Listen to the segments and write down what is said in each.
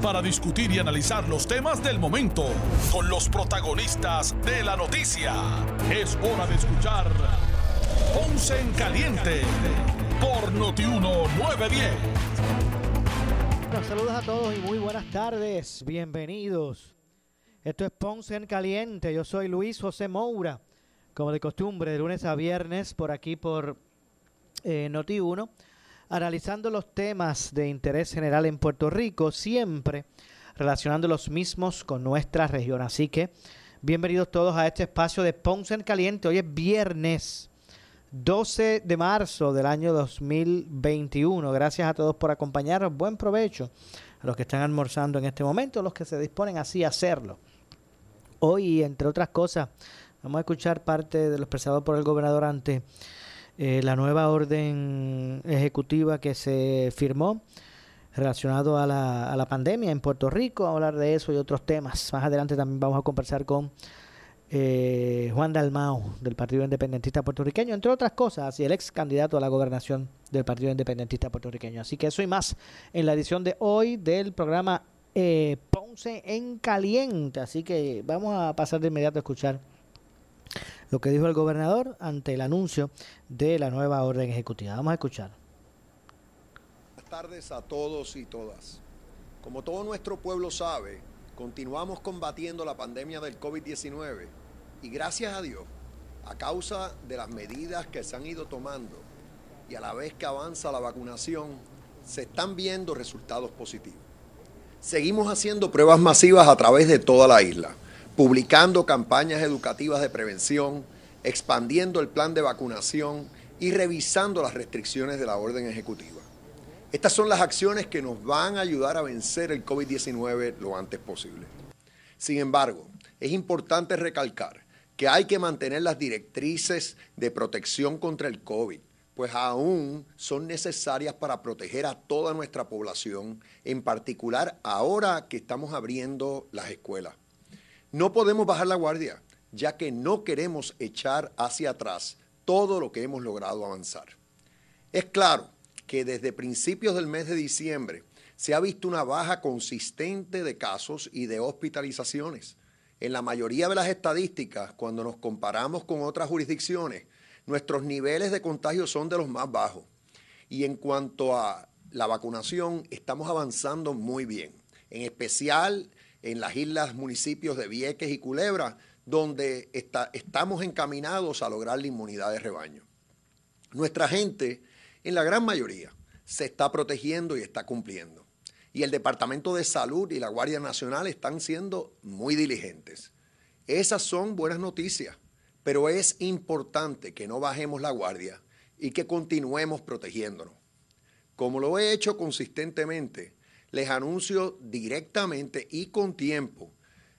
para discutir y analizar los temas del momento con los protagonistas de la noticia. Es hora de escuchar Ponce en Caliente por Notiuno 910. Bueno, saludos a todos y muy buenas tardes. Bienvenidos. Esto es Ponce en Caliente. Yo soy Luis José Moura, como de costumbre, de lunes a viernes por aquí por eh, Noti1, analizando los temas de interés general en Puerto Rico, siempre relacionando los mismos con nuestra región. Así que bienvenidos todos a este espacio de Ponce en Caliente. Hoy es viernes 12 de marzo del año 2021. Gracias a todos por acompañarnos. Buen provecho a los que están almorzando en este momento, los que se disponen así a hacerlo. Hoy, entre otras cosas, vamos a escuchar parte de lo expresado por el gobernador ante eh, la nueva orden ejecutiva que se firmó relacionado a la, a la pandemia en Puerto Rico. A hablar de eso y otros temas. Más adelante también vamos a conversar con eh, Juan Dalmao del Partido Independentista Puertorriqueño, entre otras cosas, y el ex candidato a la gobernación del Partido Independentista Puertorriqueño. Así que eso y más en la edición de hoy del programa eh, Ponce en Caliente. Así que vamos a pasar de inmediato a escuchar lo que dijo el gobernador ante el anuncio de la nueva orden ejecutiva. Vamos a escuchar. Buenas tardes a todos y todas. Como todo nuestro pueblo sabe, continuamos combatiendo la pandemia del COVID-19 y gracias a Dios, a causa de las medidas que se han ido tomando y a la vez que avanza la vacunación, se están viendo resultados positivos. Seguimos haciendo pruebas masivas a través de toda la isla, publicando campañas educativas de prevención, expandiendo el plan de vacunación y revisando las restricciones de la orden ejecutiva. Estas son las acciones que nos van a ayudar a vencer el COVID-19 lo antes posible. Sin embargo, es importante recalcar que hay que mantener las directrices de protección contra el COVID, pues aún son necesarias para proteger a toda nuestra población, en particular ahora que estamos abriendo las escuelas. No podemos bajar la guardia, ya que no queremos echar hacia atrás todo lo que hemos logrado avanzar. Es claro que desde principios del mes de diciembre se ha visto una baja consistente de casos y de hospitalizaciones. En la mayoría de las estadísticas, cuando nos comparamos con otras jurisdicciones, nuestros niveles de contagio son de los más bajos. Y en cuanto a la vacunación, estamos avanzando muy bien, en especial en las islas municipios de Vieques y Culebra, donde está, estamos encaminados a lograr la inmunidad de rebaño. Nuestra gente, en la gran mayoría, se está protegiendo y está cumpliendo. Y el Departamento de Salud y la Guardia Nacional están siendo muy diligentes. Esas son buenas noticias, pero es importante que no bajemos la guardia y que continuemos protegiéndonos. Como lo he hecho consistentemente, les anuncio directamente y con tiempo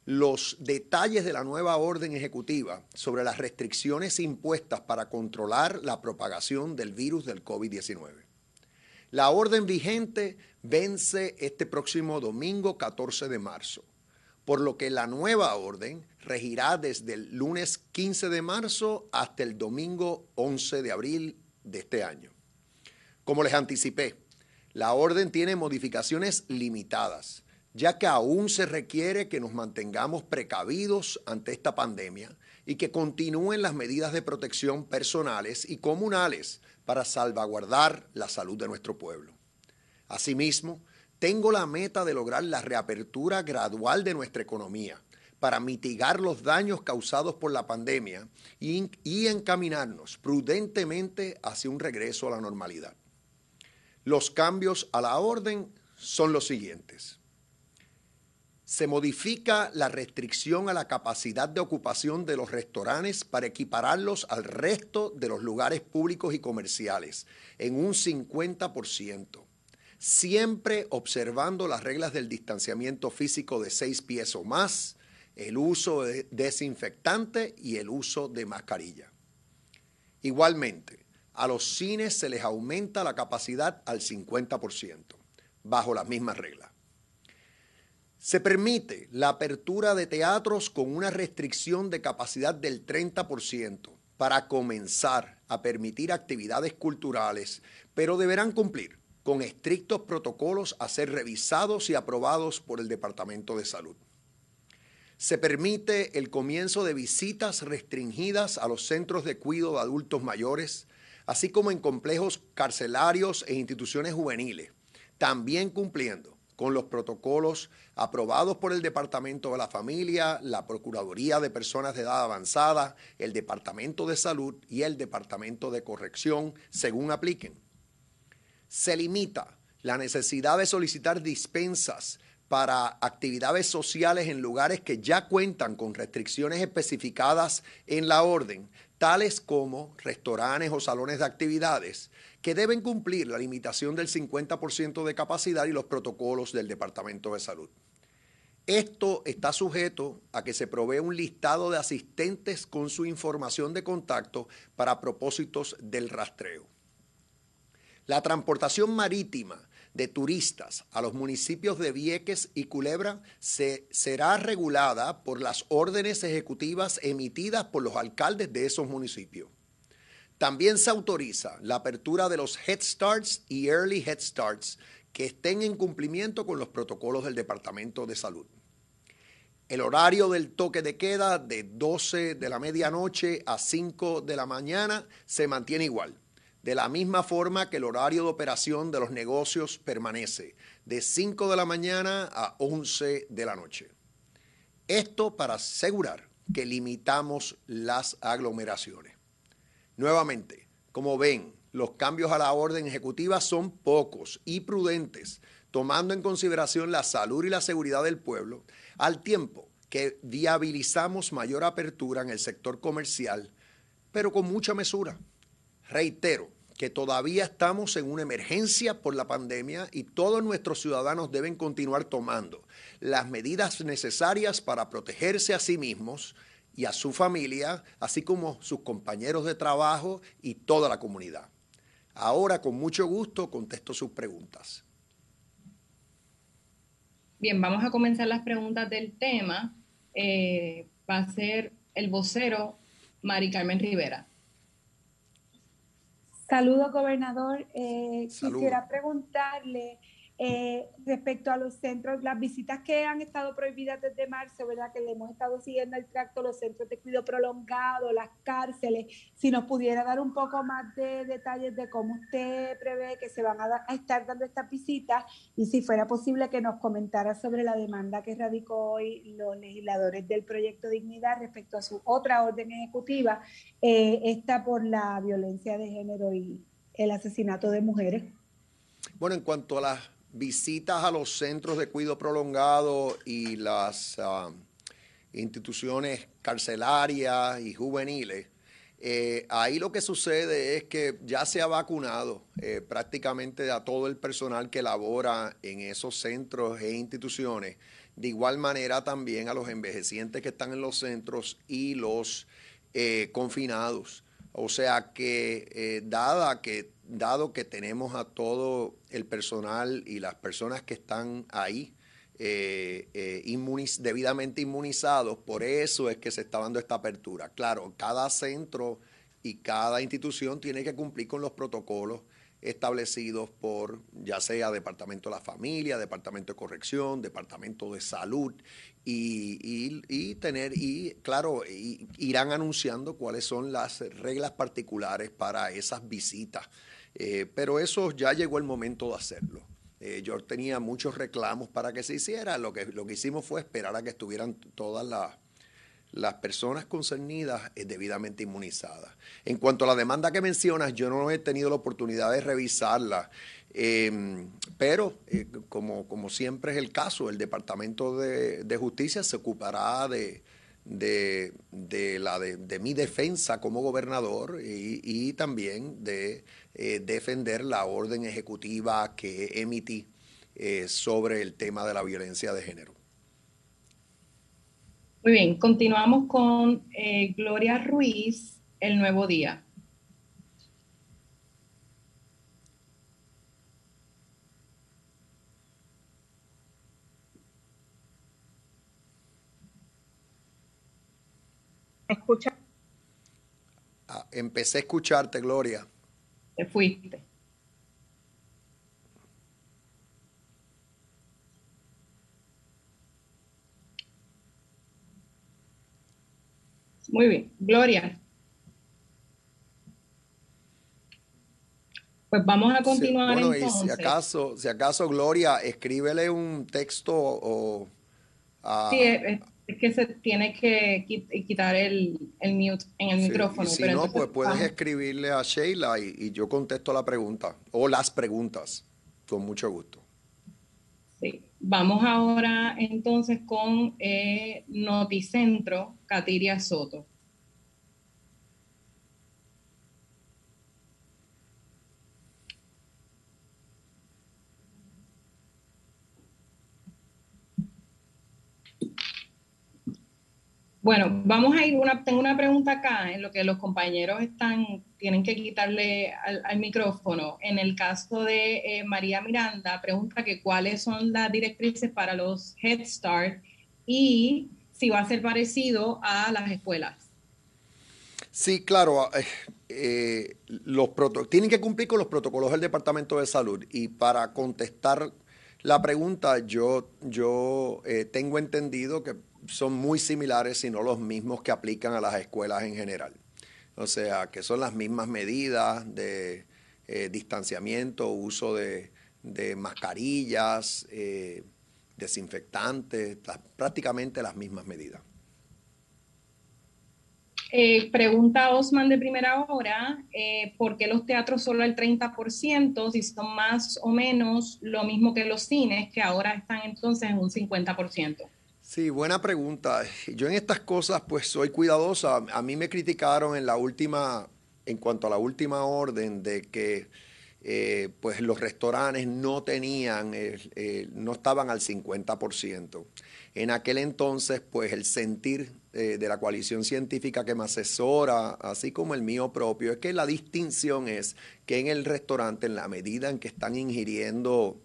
los detalles de la nueva orden ejecutiva sobre las restricciones impuestas para controlar la propagación del virus del COVID-19. La orden vigente vence este próximo domingo 14 de marzo, por lo que la nueva orden regirá desde el lunes 15 de marzo hasta el domingo 11 de abril de este año. Como les anticipé, la orden tiene modificaciones limitadas ya que aún se requiere que nos mantengamos precavidos ante esta pandemia y que continúen las medidas de protección personales y comunales para salvaguardar la salud de nuestro pueblo. Asimismo, tengo la meta de lograr la reapertura gradual de nuestra economía para mitigar los daños causados por la pandemia y, encaminarnos prudentemente hacia un regreso a la normalidad. Los cambios a la orden son los siguientes se modifica la restricción a la capacidad de ocupación de los restaurantes para equipararlos al resto de los lugares públicos y comerciales en un 50%, siempre observando las reglas del distanciamiento físico de seis pies o más, el uso de desinfectante y el uso de mascarilla. Igualmente, a los cines se les aumenta la capacidad al 50%, bajo las mismas reglas. Se permite la apertura de teatros con una restricción de capacidad del 30% para comenzar a permitir actividades culturales, pero deberán cumplir con estrictos protocolos a ser revisados y aprobados por el Departamento de Salud. Se permite el comienzo de visitas restringidas a los centros de cuidado de adultos mayores, así como en complejos carcelarios e instituciones juveniles, también cumpliendo con los protocolos aprobados por el Departamento de la Familia, la Procuraduría de Personas de Edad Avanzada, el Departamento de Salud y el Departamento de Corrección, según apliquen. Se limita la necesidad de solicitar dispensas para actividades sociales en lugares que ya cuentan con restricciones especificadas en la orden, tales como restaurantes o salones de actividades, que deben cumplir la limitación del 50% de capacidad y los protocolos del Departamento de Salud. Esto está sujeto a que se provee un listado de asistentes con su información de contacto para propósitos del rastreo. La transportación marítima de turistas a los municipios de Vieques y Culebra se, será regulada por las órdenes ejecutivas emitidas por los alcaldes de esos municipios. También se autoriza la apertura de los Head Starts y Early Head Starts que estén en cumplimiento con los protocolos del Departamento de Salud. El horario del toque de queda de 12 de la medianoche a 5 de la mañana se mantiene igual de la misma forma que el horario de operación de los negocios permanece, de 5 de la mañana a 11 de la noche. Esto para asegurar que limitamos las aglomeraciones. Nuevamente, como ven, los cambios a la orden ejecutiva son pocos y prudentes, tomando en consideración la salud y la seguridad del pueblo, al tiempo que viabilizamos mayor apertura en el sector comercial, pero con mucha mesura. Reitero que todavía estamos en una emergencia por la pandemia y todos nuestros ciudadanos deben continuar tomando las medidas necesarias para protegerse a sí mismos y a su familia, así como sus compañeros de trabajo y toda la comunidad. Ahora, con mucho gusto, contesto sus preguntas. Bien, vamos a comenzar las preguntas del tema. Eh, va a ser el vocero Mari Carmen Rivera. Saludos, gobernador. Eh, quisiera preguntarle eh, respecto a los centros, las visitas que han estado prohibidas desde marzo, ¿verdad? Que le hemos estado siguiendo el tracto, los centros de cuidado prolongado, las cárceles, si nos pudiera dar un poco más de detalles de cómo usted prevé que se van a, estar dando estas visitas y si fuera posible que nos comentara sobre la demanda que radicó hoy los legisladores del proyecto Dignidad respecto a su otra orden ejecutiva, eh, esta por la violencia de género y el asesinato de mujeres. Bueno, en cuanto a las visitas a los centros de cuidado prolongado y las ah, instituciones carcelarias y juveniles, eh, ahí lo que sucede es que ya se ha vacunado eh, prácticamente a todo el personal que labora en esos centros e instituciones. De igual manera también a los envejecientes que están en los centros y los eh, confinados. O sea que dada que dado que tenemos a todo el personal y las personas que están ahí eh, eh, debidamente inmunizados, por eso es que se está dando esta apertura. Claro, cada centro y cada institución tiene que cumplir con los protocolos establecidos por ya sea Departamento de la Familia, Departamento de Corrección, Departamento de Salud y, tener, y claro, irán anunciando cuáles son las reglas particulares para esas visitas eh, pero eso ya llegó el momento de hacerlo. Eh, yo tenía muchos reclamos para que se hiciera. Lo que, lo que hicimos fue esperar a que estuvieran todas las, las personas concernidas eh, debidamente inmunizadas. En cuanto a la demanda que mencionas, yo no he tenido la oportunidad de revisarla, em, pero como, como siempre es el caso, el Departamento de, de Justicia se ocupará de, de, de, la de, mi defensa como gobernador y, también de eh, defender la orden ejecutiva que emití eh, sobre el tema de la violencia de género. Muy bien, continuamos con eh, Gloria Ruiz, El Nuevo Día. Escucha? Ah, empecé a escucharte, Gloria. Te fuiste. Muy bien, Gloria. Pues vamos a continuar bueno, Y si acaso, si acaso, Gloria, escríbele un texto o... sí, es, que se tiene que quitar el, mute en el micrófono. Si no, pues puedes escribirle a Sheila y, y, yo contesto la pregunta o las preguntas con mucho gusto. Sí. Vamos ahora entonces con eh, Noticentro, Katiria Soto. Bueno, vamos a ir, una, tengo una pregunta acá en lo que los compañeros están, tienen que quitarle al, micrófono. En el caso de eh, María Miranda, pregunta que cuáles son las directrices para los Head Start y si va a ser parecido a las escuelas. Sí, claro. Eh, eh, los tienen que cumplir con los protocolos del Departamento de Salud y para contestar la pregunta, yo, yo tengo entendido que son muy similares, si no los mismos que aplican a las escuelas en general. O sea, que son las mismas medidas de eh, distanciamiento, uso de, mascarillas, eh, desinfectantes, prácticamente las mismas medidas. Eh, pregunta Osman de primera hora, ¿por qué los teatros solo el 30%, si son más o menos lo mismo que los cines, que ahora están entonces en un 50%? Sí, buena pregunta. Yo en estas cosas pues soy cuidadosa. A mí me criticaron en la última, en cuanto a la última orden de que eh, pues los restaurantes no tenían, no estaban al 50%. En aquel entonces pues el sentir eh, de la coalición científica que me asesora, así como el mío propio, es que la distinción es que en el restaurante, en la medida en que están ingiriendo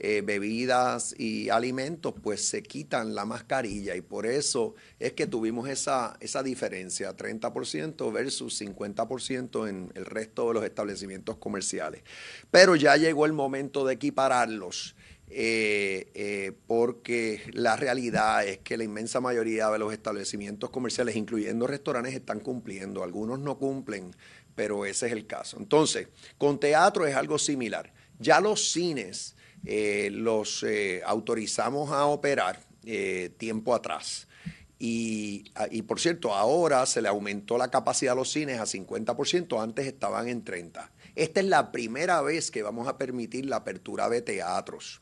eh, bebidas y alimentos, pues se quitan la mascarilla y por eso es que tuvimos esa, esa diferencia, 30% versus 50% en el resto de los establecimientos comerciales. Pero ya llegó el momento de equipararlos. Eh, eh, porque la realidad es que la inmensa mayoría de los establecimientos comerciales, incluyendo restaurantes, están cumpliendo. Algunos no cumplen, pero ese es el caso. Entonces, con teatro es algo similar. Ya los cines eh, los eh, autorizamos a operar eh, tiempo atrás. Ah, y, por cierto, ahora se le aumentó la capacidad a los cines a 50%, antes estaban en 30%. Esta es la primera vez que vamos a permitir la apertura de teatros.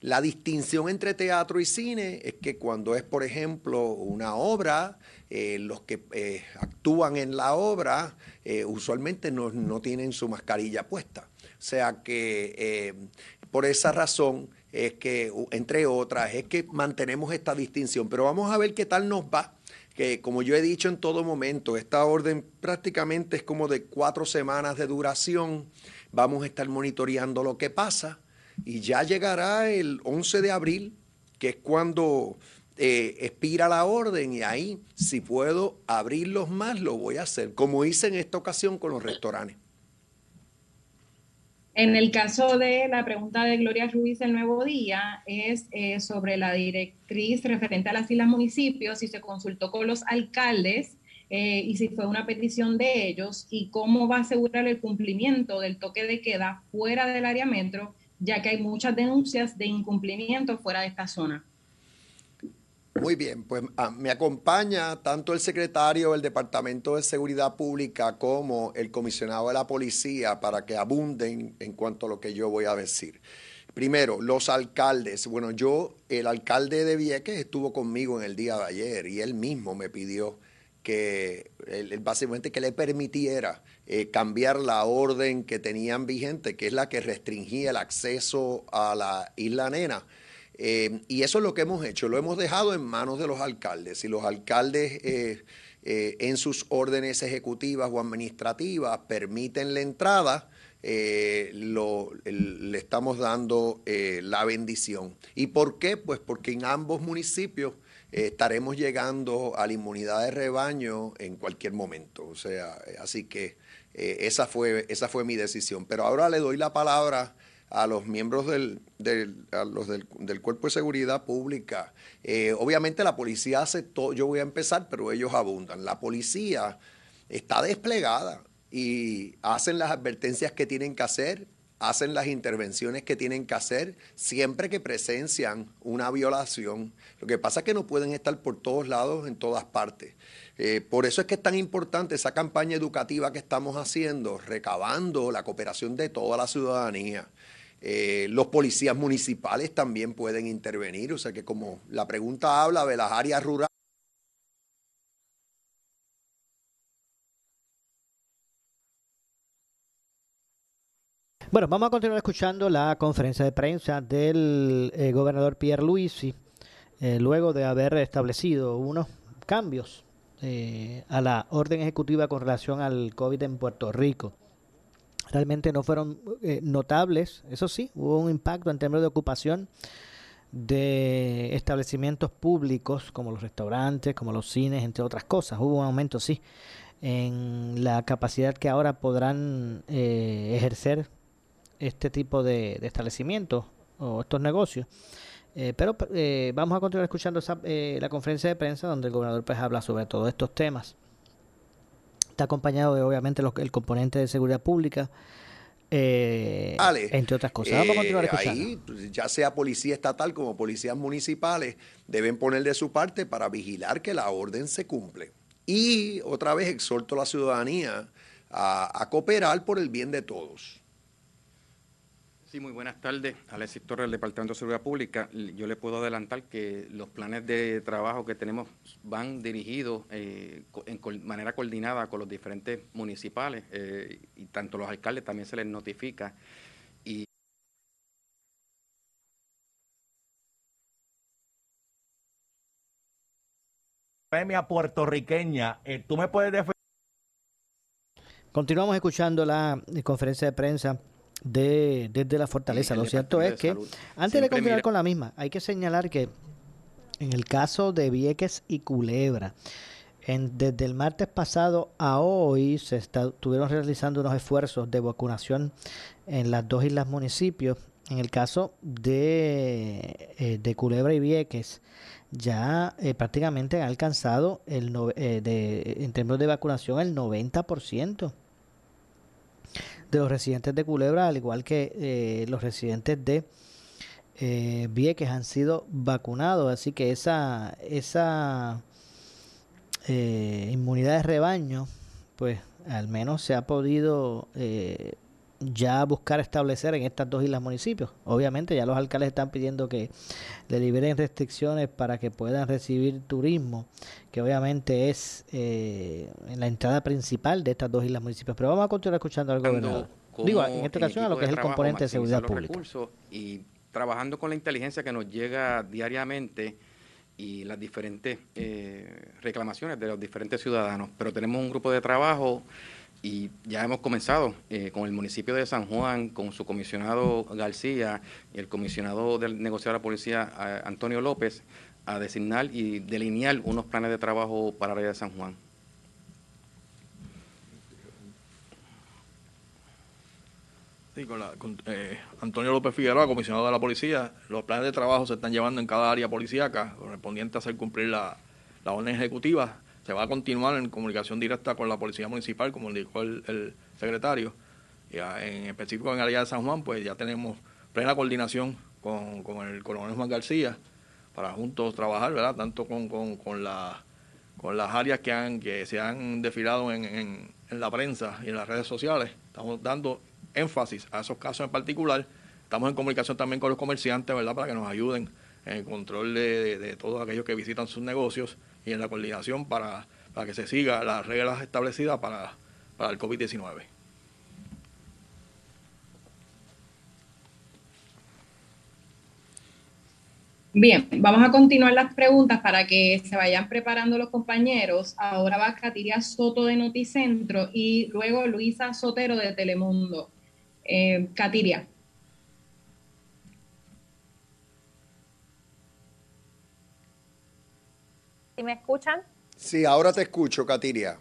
La distinción entre teatro y cine es que cuando es, por ejemplo, una obra, los que actúan en la obra usualmente no, no, tienen su mascarilla puesta. O sea que por esa razón es que, entre otras, es que mantenemos esta distinción. Pero vamos a ver qué tal nos va. Que como yo he dicho en todo momento, esta orden prácticamente es como de cuatro semanas de duración. Vamos a estar monitoreando lo que pasa y ya llegará el 11 de abril, que es cuando eh, expira la orden y ahí si puedo abrirlos más lo voy a hacer, como hice en esta ocasión con los restaurantes. En el caso de la pregunta de Gloria Ruiz el Nuevo Día, es eh, sobre la directriz referente a las islas municipios, si se consultó con los alcaldes eh, y si fue una petición de ellos y cómo va a asegurar el cumplimiento del toque de queda fuera del área metro, ya que hay muchas denuncias de incumplimiento fuera de esta zona. Muy bien, pues ah, me acompaña tanto el secretario del Departamento de Seguridad Pública como el comisionado de la policía para que abunden en cuanto a lo que yo voy a decir. Primero, los alcaldes. Bueno, yo, el alcalde de Vieques estuvo conmigo en el día de ayer y él mismo me pidió que básicamente que le permitiera eh, cambiar la orden que tenían vigente, que es la que restringía el acceso a la isla Nena Eh, y eso es lo que hemos hecho, lo hemos dejado en manos de los alcaldes. Si los alcaldes eh, eh, en sus órdenes ejecutivas o administrativas permiten la entrada, le estamos dando la bendición. ¿Y por qué? Pues porque en ambos municipios estaremos llegando a la inmunidad de rebaño en cualquier momento. O sea, así que esa, fue, esa fue mi decisión. Pero ahora le doy la palabra a los miembros del, del, los del, Cuerpo de Seguridad Pública. Eh, obviamente la policía hace todo, yo voy a empezar, pero ellos abundan. La policía está desplegada y hacen las advertencias que tienen que hacer, hacen las intervenciones que tienen que hacer siempre que presencian una violación. Lo que pasa es que no pueden estar por todos lados, en todas partes. Eh, por eso es que es tan importante esa campaña educativa que estamos haciendo, recabando la cooperación de toda la ciudadanía. Eh, los policías municipales también pueden intervenir, o sea que como la pregunta habla de las áreas rurales. Bueno, vamos a continuar escuchando la conferencia de prensa del eh, gobernador Pierre Luisi, eh, luego de haber establecido unos cambios a la orden ejecutiva con relación al COVID en Puerto Rico realmente no fueron eh, notables. Eso sí, hubo un impacto en términos de ocupación de establecimientos públicos como los restaurantes, como los cines, entre otras cosas. Hubo un aumento, sí, en la capacidad que ahora podrán eh, ejercer este tipo de, establecimientos o estos negocios. Eh, pero vamos a continuar escuchando la conferencia de prensa donde el gobernador pues habla sobre todos estos temas. Está acompañado de, obviamente, el componente de seguridad pública, eh, entre otras cosas. Vamos a continuar eh. Ahí, pues, ya sea policía estatal como policías municipales, deben poner de su parte para vigilar que la orden se cumple. Y otra vez exhorto a la ciudadanía a cooperar por el bien de todos. Sí, muy buenas tardes. Alexis Torres, del Departamento de Seguridad Pública. Yo le puedo adelantar que los planes de trabajo que tenemos van dirigidos eh, en manera coordinada con los diferentes municipales eh, y tanto los alcaldes también se les notifica. Y Premia puertorriqueña, eh, tú me puedes defender. Continuamos escuchando la conferencia de prensa de, desde la fortaleza. Lo cierto es que, antes de continuar con la misma, hay que señalar que en el caso de Vieques y Culebra, en, desde el martes pasado a hoy se estuvieron realizando unos esfuerzos de vacunación en las dos islas municipios. En el caso de, eh, de Culebra y Vieques, ya eh, prácticamente han alcanzado el eh, de, en términos de vacunación el 90% de los residentes de Culebra, al igual que eh, los residentes de eh, Vieques han sido vacunados. Así que esa, esa eh, inmunidad de rebaño, pues al menos se ha podido eh, ya buscar establecer en estas dos islas municipios. Obviamente ya los alcaldes están pidiendo que le liberen restricciones para que puedan recibir turismo, que obviamente es eh, en la entrada principal de estas dos islas municipios. Pero vamos a continuar escuchando al gobernador. Digo, en esta ocasión a lo que es el componente de seguridad pública. Y trabajando con la inteligencia que nos llega diariamente y las diferentes eh, reclamaciones de los diferentes ciudadanos. Pero tenemos un grupo de trabajo y ya hemos comenzado eh, con el municipio de San Juan, con su comisionado García y el comisionado del negociado de la policía Antonio López a designar y delinear unos planes de trabajo para la área de San Juan. Sí, con, eh, Antonio López Figueroa, comisionado de la policía, los planes de trabajo se están llevando en cada área policíaca, correspondiente a hacer cumplir la, la orden ejecutiva se va a continuar en comunicación directa con la Policía Municipal, como dijo el, secretario. Y en específico en el área de San Juan, pues ya tenemos plena coordinación con, el coronel Juan García para juntos trabajar, ¿verdad? Tanto con, con, la, con las áreas que, han, que se han desfilado en, en, la prensa y en las redes sociales. Estamos dando énfasis a esos casos en particular. Estamos en comunicación también con los comerciantes, ¿verdad? Para que nos ayuden en el control de, de todos aquellos que visitan sus negocios y en la coordinación para, para que se siga las reglas establecidas para, para el COVID-19. Bien, vamos a continuar las preguntas para que se vayan preparando los compañeros. Ahora va Katiria Soto de Noticentro y luego Luisa Sotero de Telemundo. Eh, Katiria. ¿Sí me escuchan? Sí, ahora te escucho, Katiria.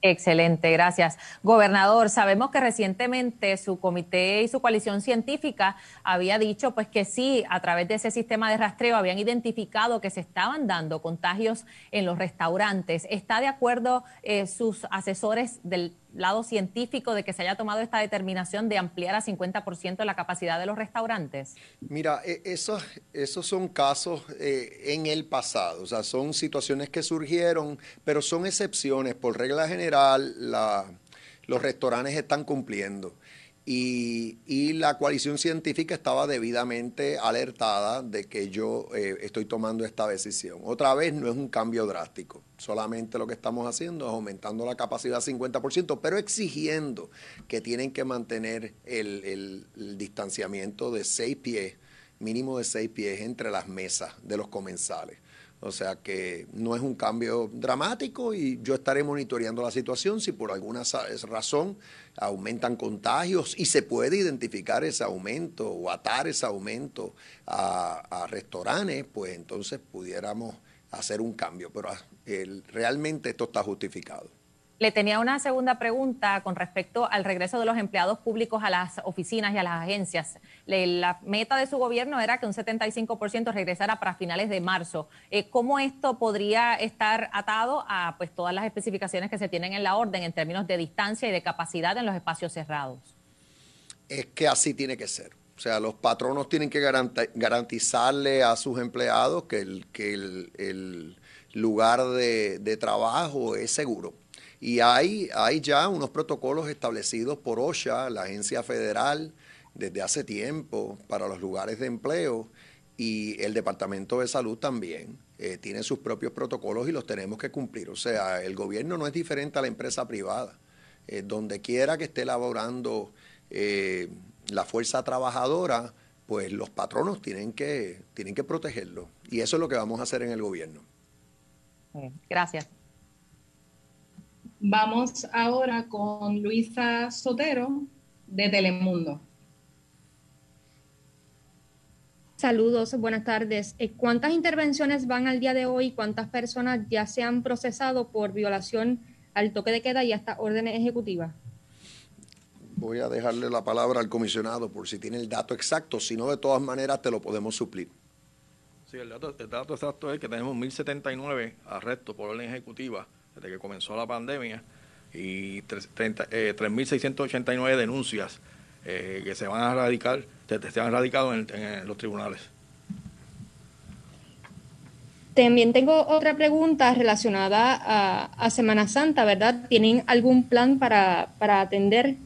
Excelente, gracias. Gobernador, sabemos que recientemente su comité y su coalición científica había dicho pues que sí, a través de ese sistema de rastreo habían identificado que se estaban dando contagios en los restaurantes. ¿Está de acuerdo eh, sus asesores del lado científico de que se haya tomado esta determinación de ampliar a 50% la capacidad de los restaurantes? Mira, e, esos, esos son casos eh, en el pasado, o sea, son situaciones que surgieron, pero son excepciones. Por regla general, los restaurantes están cumpliendo y, la coalición científica estaba debidamente alertada de que yo eh, estoy tomando esta decisión. Otra vez no es un cambio drástico, solamente lo que estamos haciendo es aumentando la capacidad 50%, pero exigiendo que tienen que mantener el, el distanciamiento de seis pies, mínimo de seis pies entre las mesas de los comensales. O sea que no es un cambio dramático y yo estaré monitoreando la situación si por alguna razón aumentan contagios y se puede identificar ese aumento o atar ese aumento a, restaurantes, pues entonces pudiéramos hacer un cambio. Pero ah, realmente esto está justificado. Le tenía una segunda pregunta con respecto al regreso de los empleados públicos a las oficinas y a las agencias. La meta de su gobierno era que un 75% regresara para finales de marzo. Eh, ¿Cómo esto podría estar atado a pues, todas las especificaciones que se tienen en la orden en términos de distancia y de capacidad en los espacios cerrados? Es que así tiene que ser. O sea, los patronos tienen que garantizarle a sus empleados que el, lugar de trabajo es seguro y hay, hay ya unos protocolos establecidos por OSHA, la agencia federal, desde hace tiempo para los lugares de empleo y el Departamento de Salud también. Eh, tiene sus propios protocolos y los tenemos que cumplir. O sea, el gobierno no es diferente a la empresa privada. Eh, donde quiera que esté elaborando eh, la fuerza trabajadora, pues los patronos tienen que, tienen que protegerlo. Y eso es lo que vamos a hacer en el gobierno. Gracias. Vamos ahora con Luisa Sotero de Telemundo. Saludos, buenas tardes. Eh, ¿Cuántas intervenciones van al día de hoy? ¿Cuántas personas ya se han procesado por violación al toque de queda y hasta órdenes ejecutivas? Voy a dejarle la palabra al comisionado por si tiene el dato exacto, si no, de todas maneras te lo podemos suplir. Sí, el dato, el dato exacto es que tenemos 1.079 arrestos por orden ejecutiva desde que comenzó la pandemia y 3.689 eh, denuncias eh, que se van a radicar, se, han radicado en, los tribunales. También tengo otra pregunta relacionada a, Semana Santa, ¿verdad? ¿Tienen algún plan para, para atender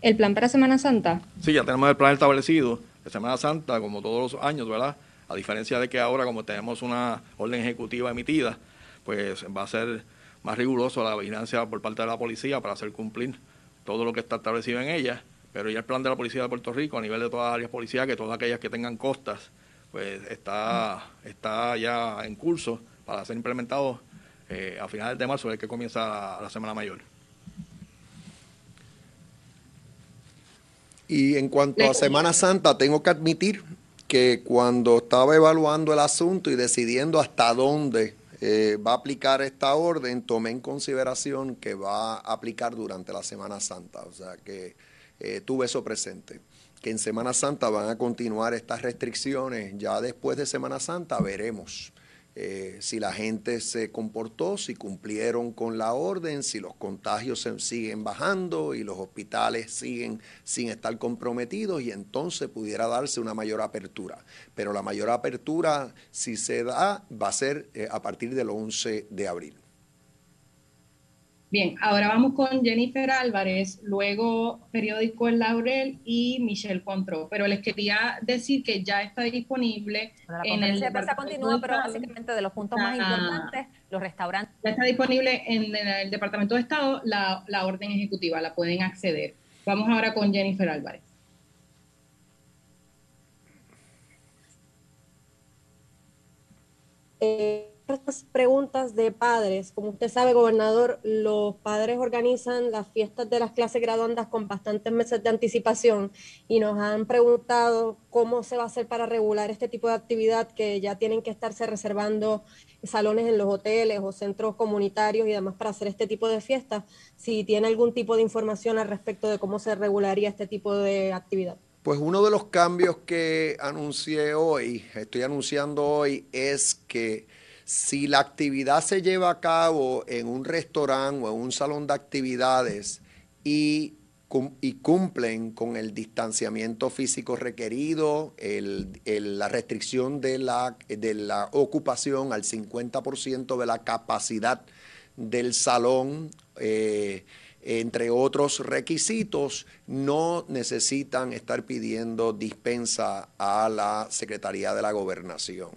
el plan para Semana Santa? Sí, ya tenemos el plan establecido de Semana Santa, como todos los años, ¿verdad? A diferencia de que ahora, como tenemos una orden ejecutiva emitida, pues va a ser más riguroso la vigilancia por parte de la policía para hacer cumplir todo lo que está establecido en ella. Pero ya el plan de la policía de Puerto Rico a nivel de todas las áreas policiales, que todas aquellas que tengan costas, pues está, está ya en curso para ser implementado eh, a finales de marzo, el que comienza la Semana Mayor. Y en cuanto a Semana Santa, tengo que admitir que cuando estaba evaluando el asunto y decidiendo hasta dónde eh, va a aplicar esta orden, tomé en consideración que va a aplicar durante la Semana Santa. O sea que eh, tuve eso presente. Que en Semana Santa van a continuar estas restricciones. Ya después de Semana Santa veremos eh, si la gente se comportó, si cumplieron con la orden, si los contagios se siguen bajando y los hospitales siguen sin estar comprometidos y entonces pudiera darse una mayor apertura. Pero la mayor apertura, si se da, va a ser eh, a partir del 11 de abril. Bien, ahora vamos con Jennifer Álvarez, luego periódico El Laurel y Michelle Contró. Pero les quería decir que ya está disponible en el. De continúa, pero básicamente de los puntos más importantes, los restaurantes. Ya está disponible en, el Departamento de Estado la, orden ejecutiva, la pueden acceder. Vamos ahora con Jennifer Álvarez. Eh, estas preguntas de padres, como usted sabe, gobernador, los padres organizan las fiestas de las clases graduandas con bastantes meses de anticipación y nos han preguntado cómo se va a hacer para regular este tipo de actividad que ya tienen que estarse reservando salones en los hoteles o centros comunitarios y demás para hacer este tipo de fiestas. Si tiene algún tipo de información al respecto de cómo se regularía este tipo de actividad. Pues uno de los cambios que anuncié hoy, estoy anunciando hoy, es que si la actividad se lleva a cabo en un restaurante o en un salón de actividades y, cumplen con el distanciamiento físico requerido, la restricción de la, ocupación al 50% de la capacidad del salón, eh, entre otros requisitos, no necesitan estar pidiendo dispensa a la Secretaría de la Gobernación.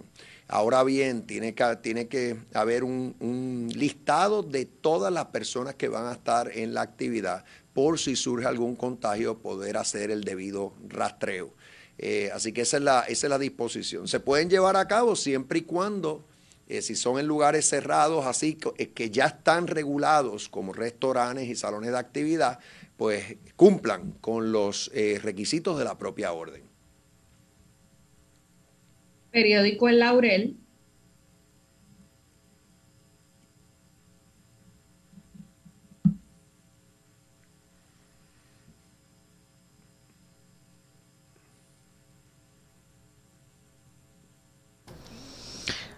Ahora bien, tiene que, haber un, listado de todas las personas que van a estar en la actividad por si surge algún contagio, poder hacer el debido rastreo. Eh, así que esa es, la, disposición. Se pueden llevar a cabo siempre y cuando eh, si son en lugares cerrados, así eh, que ya están regulados como restaurantes y salones de actividad, pues cumplan con los requisitos de la propia orden. Periódico El Laurel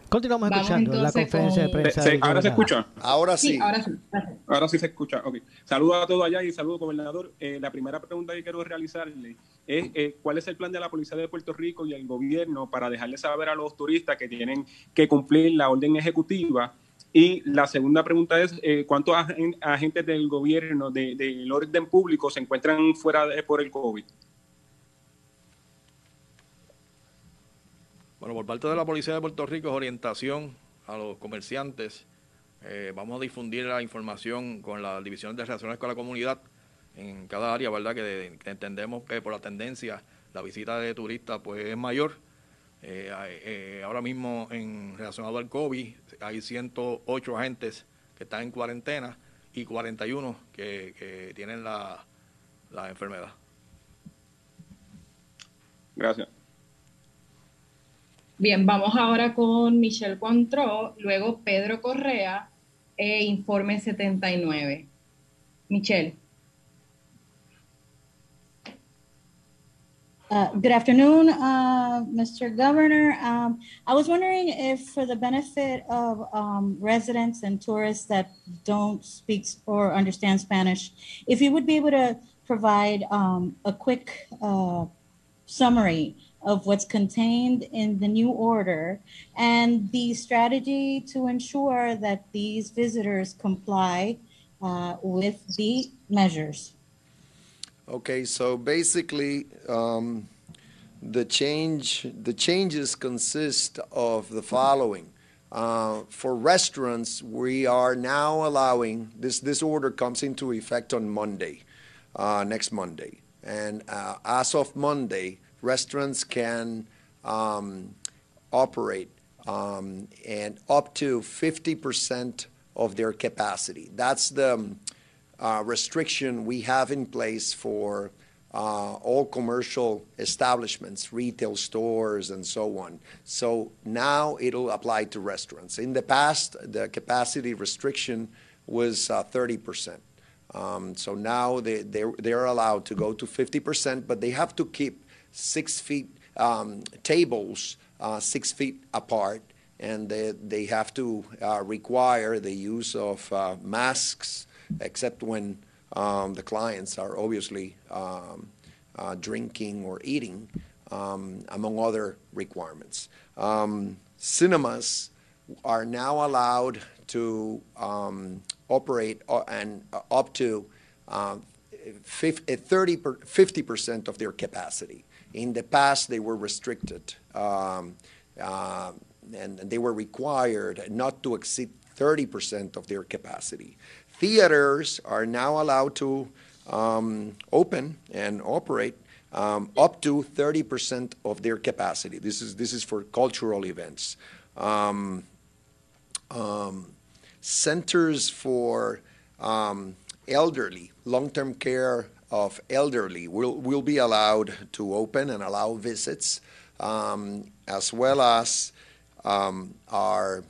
Continuamos escuchando la conferencia de prensa. ¿Ahora se escucha? Ahora sí. ahora sí. se escucha. Okay. Saludos a todos allá y saludos, gobernador. Eh, la primera pregunta que quiero realizarle eh, cuál es el plan de la Policía de Puerto Rico y el gobierno para dejarle saber a los turistas que tienen que cumplir la orden ejecutiva. Y la segunda pregunta es, eh, ¿cuántos agentes del gobierno, del orden público, se encuentran fuera por el COVID? Bueno, por parte de la Policía de Puerto Rico es orientación a los comerciantes. Eh, vamos a difundir la información con la División de Relaciones con la Comunidad en cada área, ¿verdad? Que, entendemos que por la tendencia la visita de turistas pues es mayor. Eh, eh, ahora mismo en relacionado al COVID hay 108 agentes que están en cuarentena y 41 que, que tienen la, la enfermedad. Gracias. Bien, vamos ahora con Michelle Contro, luego Pedro Correa e informe 79. Michelle. Uh, good afternoon, uh, Mr. Governor. Um, I was wondering if, for the benefit of um, residents and tourists that don't speak or understand Spanish, if you would be able to provide um, a quick uh, summary of what's contained in the new order and the strategy to ensure that these visitors comply uh, with the measures. Okay, so basically, um, the change the changes consist of the following. Uh, for restaurants, we are now allowing this. This order comes into effect on Monday, uh, next Monday, and uh, as of Monday, restaurants can um, operate um, and up to 50% of their capacity. That's the restriction we have in place for uh, all commercial establishments, retail stores, and so on. So now it'll apply to restaurants. In the past, the capacity restriction was uh, 30%. Um, so now they, they're, allowed to go to 50%, but they have to keep six feet um, tables uh, six feet apart, and they, they have to uh, require the use of uh, masks, except when um, the clients are obviously um, uh, drinking or eating, um, among other requirements. Um, cinemas are now allowed to um, operate uh, and uh, up to 50, 30 50% of their capacity. In the past, they were restricted um, uh, and they were required not to exceed 30% of their capacity. Theaters are now allowed to um, open and operate um, up to 30% of their capacity. This is, this is for cultural events. Um, um, centers for um, elderly, long-term care of elderly will, will be allowed to open and allow visits, um, as well as our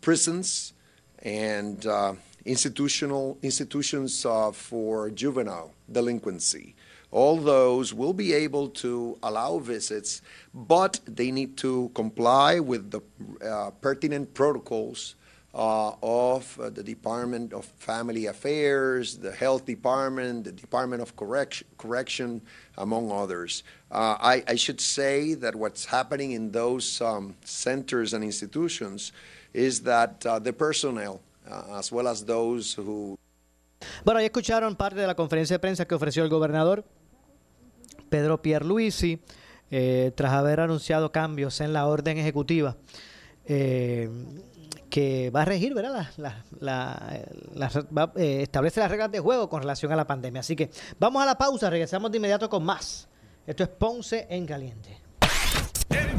prisons and uh, institutional institutions uh, for juvenile delinquency. All those will be able to allow visits, but they need to comply with the uh, pertinent protocols uh, of uh, the Department of Family Affairs, the Health Department, the Department of Correction, correction among others. Uh, I, I, should say that what's happening in those um, centers and institutions is that uh, the personnel, Bueno, ahí escucharon parte de la conferencia de prensa que ofreció el gobernador Pedro Pierluisi eh, tras haber anunciado cambios en la orden ejecutiva. Eh, que va a regir, ¿verdad? La, eh, establece las reglas de juego con relación a la pandemia. Así que vamos a la pausa, regresamos de inmediato con más. Esto es Ponce en Caliente.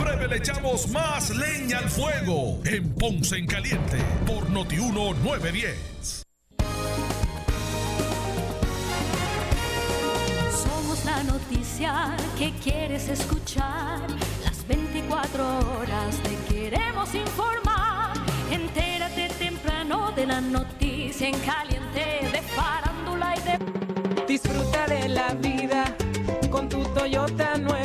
Breve le echamos más leña al fuego en Ponce en Caliente por Notiuno 910. Somos la noticia que quieres escuchar. Las 24 horas te queremos informar. Entérate temprano de la noticia en caliente de farándula y de... Disfruta de la vida con tu Toyota nuevo,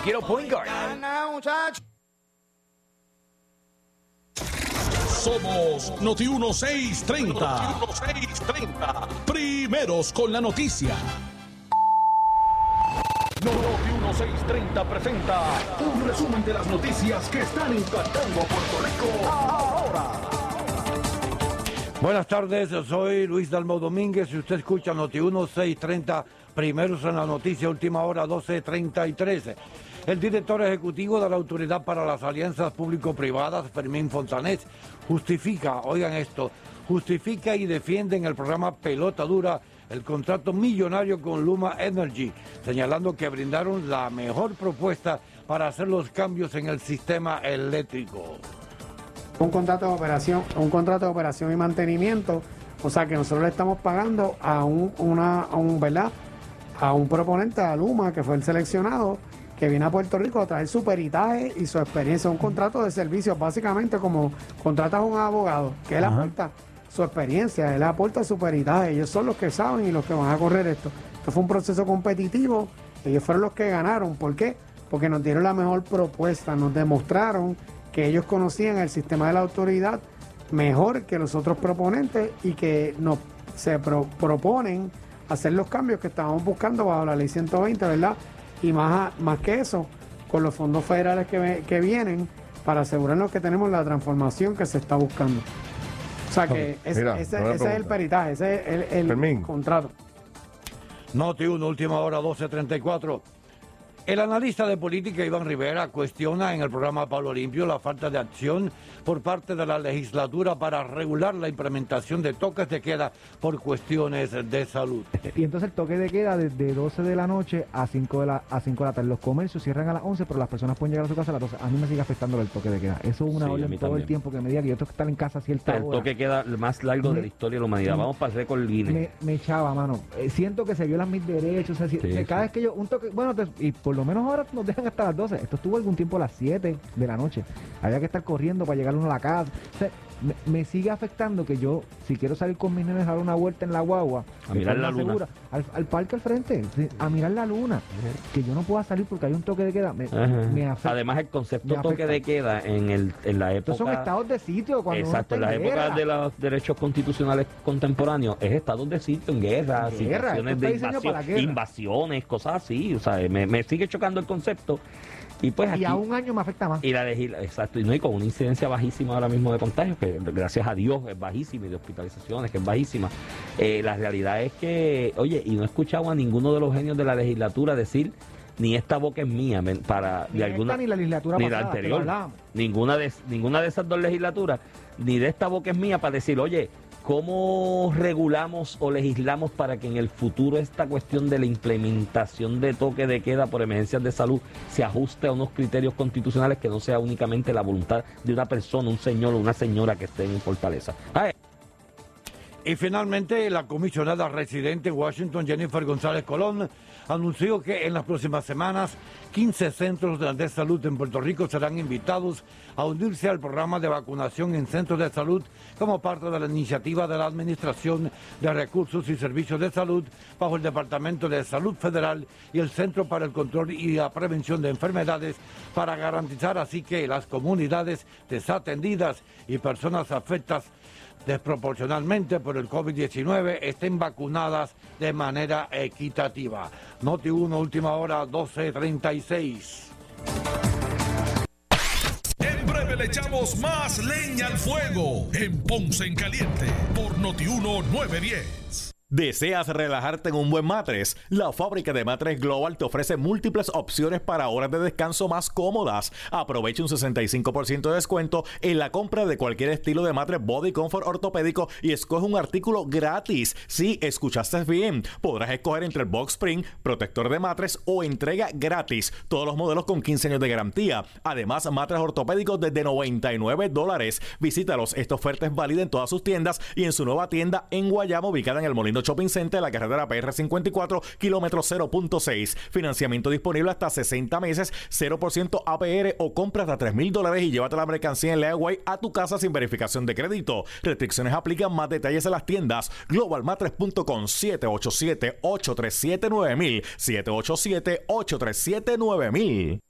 Yo quiero point guard. Somos Noti 1630. Noti 1630. Primeros con la noticia. Noti 1630 presenta un resumen de las noticias que están impactando a Puerto Rico ahora. Buenas tardes, soy Luis Dalmo Domínguez y usted escucha Noti 1630, primeros en la noticia, última hora 12.33. El director ejecutivo de la Autoridad para las Alianzas Público-Privadas, Fermín Fontanés, justifica, oigan esto, justifica y defiende en el programa Pelota Dura el contrato millonario con Luma Energy, señalando que brindaron la mejor propuesta para hacer los cambios en el sistema eléctrico. un contrato de operación, un contrato de operación y mantenimiento, o sea que nosotros le estamos pagando a un, una, a un, ¿verdad? A un proponente, a Luma, que fue el seleccionado, que viene a Puerto Rico a traer su peritaje y su experiencia, un contrato de servicio, básicamente como contratas a un abogado, que él aporta su experiencia, él aporta su peritaje, ellos son los que saben y los que van a correr esto. Esto fue un proceso competitivo, ellos fueron los que ganaron, ¿por qué? Porque nos dieron la mejor propuesta, nos demostraron que ellos conocían el sistema de la autoridad mejor que los otros proponentes y que nos se pro- proponen hacer los cambios que estábamos buscando bajo la ley 120, ¿verdad? Y más, más que eso, con los fondos federales que, que vienen para asegurarnos que tenemos la transformación que se está buscando. O sea que Ok, es- mira, ese, es el peritaje, ese es el, el contrato. Noti 1, última hora 12.34. El analista de política Iván Rivera cuestiona en el programa Pablo Limpio la falta de acción por parte de la legislatura para regular la implementación de toques de queda por cuestiones de salud. Y entonces el toque de queda desde 12 de la noche a 5 de la, a 5 de la tarde. Los comercios cierran a las 11, pero las personas pueden llegar a su casa a las 12. A mí me sigue afectando el toque de queda. Eso es una Sí, orden todo también. el tiempo que me diga que yo tengo que estar en casa a cierta El hora. toque queda el más largo de la historia de la humanidad. Vamos para el récord Guinness. Me, me echaba, mano. Eh, siento que se violan mis derechos. o sea, si- Sí, cada sí. vez que yo, un toque, bueno, te- y por lo menos ahora nos dejan hasta las 12. Esto estuvo algún tiempo a las 7 de la noche. Había que estar corriendo para llegar uno a la casa. O sea, me, me sigue afectando que yo, si quiero salir con mis nenes a dar una vuelta en la guagua, A mirar la luna. al, al parque al frente, a mirar la luna, que yo no pueda salir porque hay un toque de queda, me, afecta. Además, el concepto me toque afecta. de queda en, el, en la época. Estos son estados de sitio cuando Exacto, en épocas guerra. de los derechos constitucionales contemporáneos es estados de sitio en guerra, guerra, situaciones de invasión, la invasiones, cosas así. O sea, me, me sigue chocando el concepto. Y pues aquí. Y a un año me afecta más. Y la exacto, y no, y con una incidencia bajísima ahora mismo de contagios, que gracias a Dios es bajísima, y de hospitalizaciones, que es bajísima. Eh, la realidad es que, oye, y no he escuchado a ninguno de los genios de la legislatura decir, ni esta boca es mía, men, para Ni de esta alguna ni la legislatura ni la pasada, lo anterior, ninguna de, ninguna de esas dos legislaturas, ni de esta boca es mía para decir, oye, ¿cómo regulamos o legislamos para que en el futuro esta cuestión de la implementación de toque de queda por emergencias de salud se ajuste a unos criterios constitucionales que no sea únicamente la voluntad de una persona, un señor o una señora que esté en Fortaleza? Ah, Y finalmente, la comisionada residente en Washington, Jennifer González Colón, anunció que en las próximas semanas 15 centros de salud en Puerto Rico serán invitados a unirse al programa de vacunación en centros de salud como parte de la iniciativa de la Administración de Recursos y Servicios de Salud bajo el Departamento de Salud Federal y el Centro para el Control y la Prevención de Enfermedades para garantizar así que las comunidades desatendidas y personas afectadas desproporcionalmente por el COVID-19 estén vacunadas de manera equitativa. Noti 1, última hora, 12.36. En breve le echamos más leña al fuego en Ponce en Caliente por Notiuno 910. ¿Deseas relajarte en un buen matres? La fábrica de matres Global te ofrece múltiples opciones para horas de descanso más cómodas. Aprovecha un 65% de descuento en la compra de cualquier estilo de matres Body Comfort ortopédico y escoge un artículo gratis. Si escuchaste bien, podrás escoger entre el Box Spring, protector de matres o entrega gratis. Todos los modelos con 15 años de garantía. Además, matres ortopédicos desde 99 dólares. Visítalos. Esta oferta es válida en todas sus tiendas y en su nueva tienda en Guayama, ubicada en el Molino Shopping Center, la carretera PR 54, kilómetro 0.6. Financiamiento disponible hasta 60 meses, 0% APR o compra hasta 3 mil dólares y llévate la mercancía en Leaway a tu casa sin verificación de crédito. Restricciones aplican más detalles en las tiendas. Globalmatres.com 787-837-9000 787-837-9000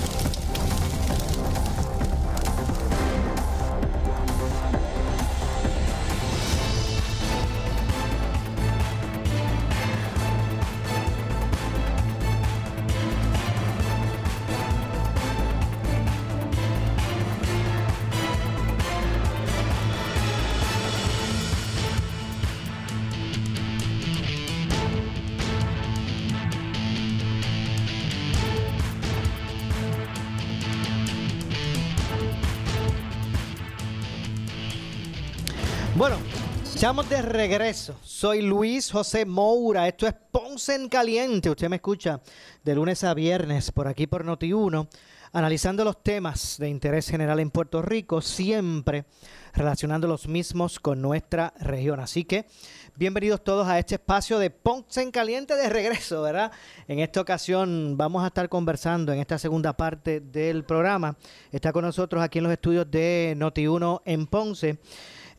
Estamos de regreso. Soy Luis José Moura. Esto es Ponce en Caliente. Usted me escucha de lunes a viernes por aquí por Noti1, analizando los temas de interés general en Puerto Rico, siempre relacionando los mismos con nuestra región. Así que bienvenidos todos a este espacio de Ponce en Caliente de regreso, ¿verdad? En esta ocasión vamos a estar conversando en esta segunda parte del programa. Está con nosotros aquí en los estudios de Noti1 en Ponce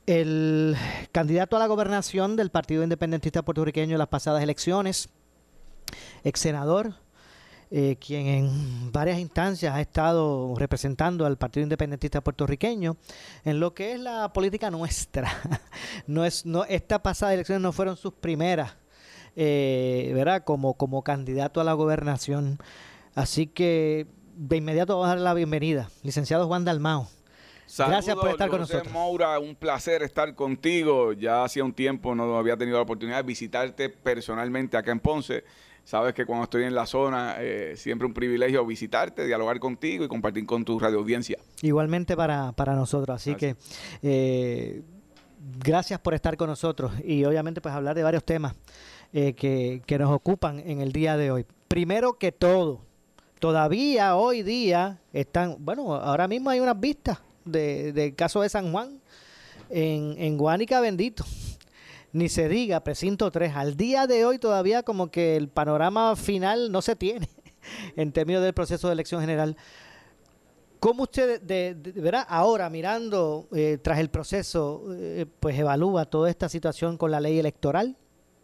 el candidato a la gobernación del Partido Independentista Puertorriqueño en las pasadas elecciones, ex senador, eh, quien en varias instancias ha estado representando al Partido Independentista Puertorriqueño en lo que es la política nuestra. no es, no, estas pasadas elecciones no fueron sus primeras, eh, ¿verdad? Como, como candidato a la gobernación. Así que de inmediato vamos a darle la bienvenida. Licenciado Juan Dalmao. Gracias por estar con José nosotros. Moura, un placer estar contigo. Ya hacía un tiempo no había tenido la oportunidad de visitarte personalmente acá en Ponce. Sabes que cuando estoy en la zona, eh, siempre un privilegio visitarte, dialogar contigo y compartir con tu radio audiencia. Igualmente para, para nosotros. Así que eh, gracias por estar con nosotros y obviamente pues hablar de varios temas eh, que, que nos ocupan en el día de hoy. Primero que todo, todavía hoy día están, bueno, ahora mismo hay unas vistas de- del caso de San Juan en, en Guánica bendito. Ni se diga, precinto 3. Al día de hoy todavía como que el panorama final no se tiene en términos del proceso de elección general. ¿Cómo usted, de, de- ¿verdad? ahora mirando eh, tras el proceso, eh, pues evalúa toda esta situación con la ley electoral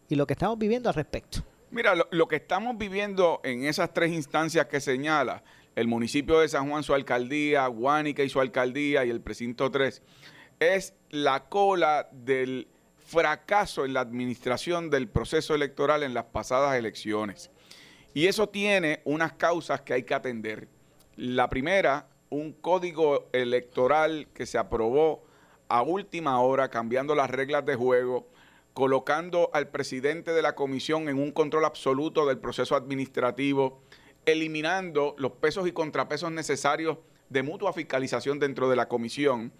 y lo que estamos viviendo al respecto? Mira, lo que estamos viviendo en esas tres instancias que señala, el municipio de San Juan, su alcaldía, Guánica y su alcaldía y el precinto 3, es la cola del fracaso en la administración del proceso electoral en las pasadas elecciones. Y eso tiene unas causas que hay que atender. La primera, un código electoral que se aprobó a última hora, cambiando las reglas de juego, colocando al presidente de la comisión en un control absoluto del proceso administrativo, eliminando los pesos y contrapesos necesarios de mutua fiscalización dentro de la comisión,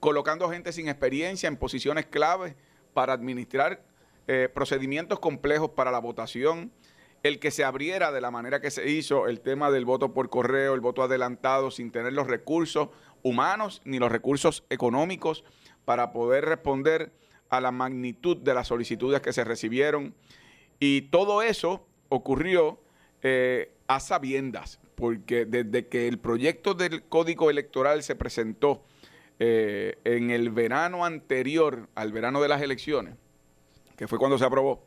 colocando gente sin experiencia en posiciones claves para administrar eh, procedimientos complejos para la votación, el que se abriera de la manera que se hizo el tema del voto por correo, el voto adelantado, sin tener los recursos humanos ni los recursos económicos para poder responder a la magnitud de las solicitudes que se recibieron. Y todo eso ocurrió eh, a sabiendas, porque desde que el proyecto del Código Electoral se presentó eh, en el verano anterior al verano de las elecciones, que fue cuando se aprobó,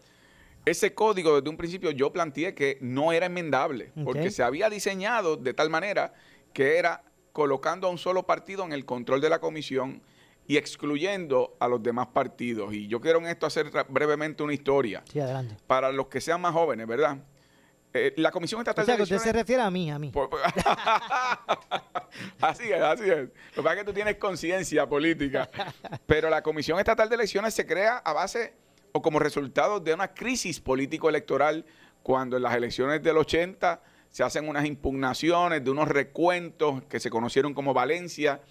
ese código desde un principio yo planteé que no era enmendable, porque se había diseñado de tal manera que era colocando a un solo partido en el control de la comisión y excluyendo a los demás partidos. Y yo quiero en esto hacer brevemente una historia. Sí, adelante. Para los que sean más jóvenes, ¿verdad? Eh, la Comisión Estatal O sea, de que usted se Elecciones... refiere a mí, a mí. Así es, así es. Lo que pasa es que tú tienes conciencia política. Pero la Comisión Estatal de Elecciones se crea a base o como resultado de una crisis político-electoral cuando en las elecciones del 80 se hacen unas impugnaciones de unos recuentos que se conocieron como Valencia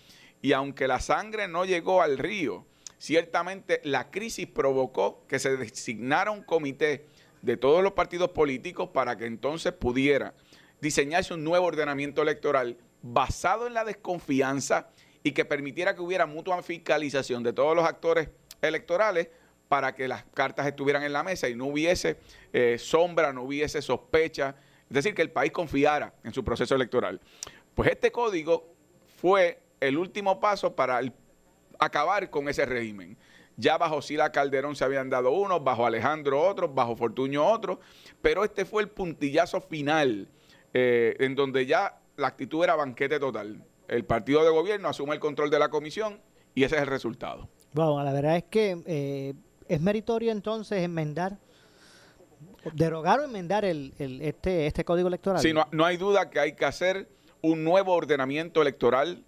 y aunque la sangre no llegó al río, ciertamente la crisis provocó que se designara un comité de todos los partidos políticos para que entonces pudiera diseñarse un nuevo ordenamiento electoral basado en la desconfianza y que permitiera que hubiera mutua fiscalización de todos los actores electorales para que las cartas estuvieran en la mesa y no hubiese eh, sombra, no hubiese sospecha, es decir, que el país confiara en su proceso electoral. Pues este código fue el último paso para acabar con ese régimen. Ya bajo Sila Calderón se habían dado unos, bajo Alejandro otros, bajo Fortuño otros, pero este fue el puntillazo final, eh, en donde ya la actitud era banquete total. El partido de gobierno asume el control de la comisión y ese es el resultado. Bueno, la verdad es que eh, es meritorio entonces enmendar, derogar o enmendar el, el- este, este código electoral. Sí, no, no hay duda que hay que hacer un nuevo ordenamiento electoral